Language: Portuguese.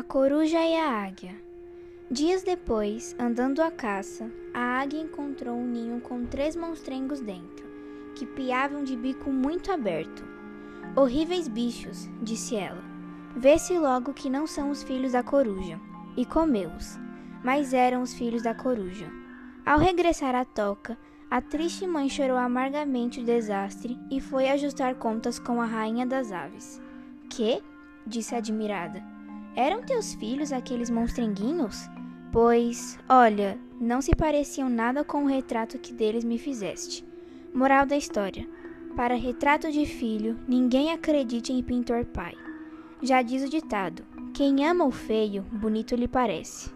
A coruja e a águia. Dias depois, andando à caça, a águia encontrou um ninho com três monstrengos dentro, que piavam de bico muito aberto. Horríveis bichos, disse ela. Vê-se logo que não são os filhos da coruja, e comeu-os, mas eram os filhos da coruja. Ao regressar à toca, a triste mãe chorou amargamente o desastre e foi ajustar contas com a rainha das aves. Que? disse admirada. Eram teus filhos aqueles monstrenguinhos? Pois, olha, não se pareciam nada com o retrato que deles me fizeste. Moral da história: Para retrato de filho, ninguém acredite em pintor pai. Já diz o ditado: quem ama o feio, bonito lhe parece.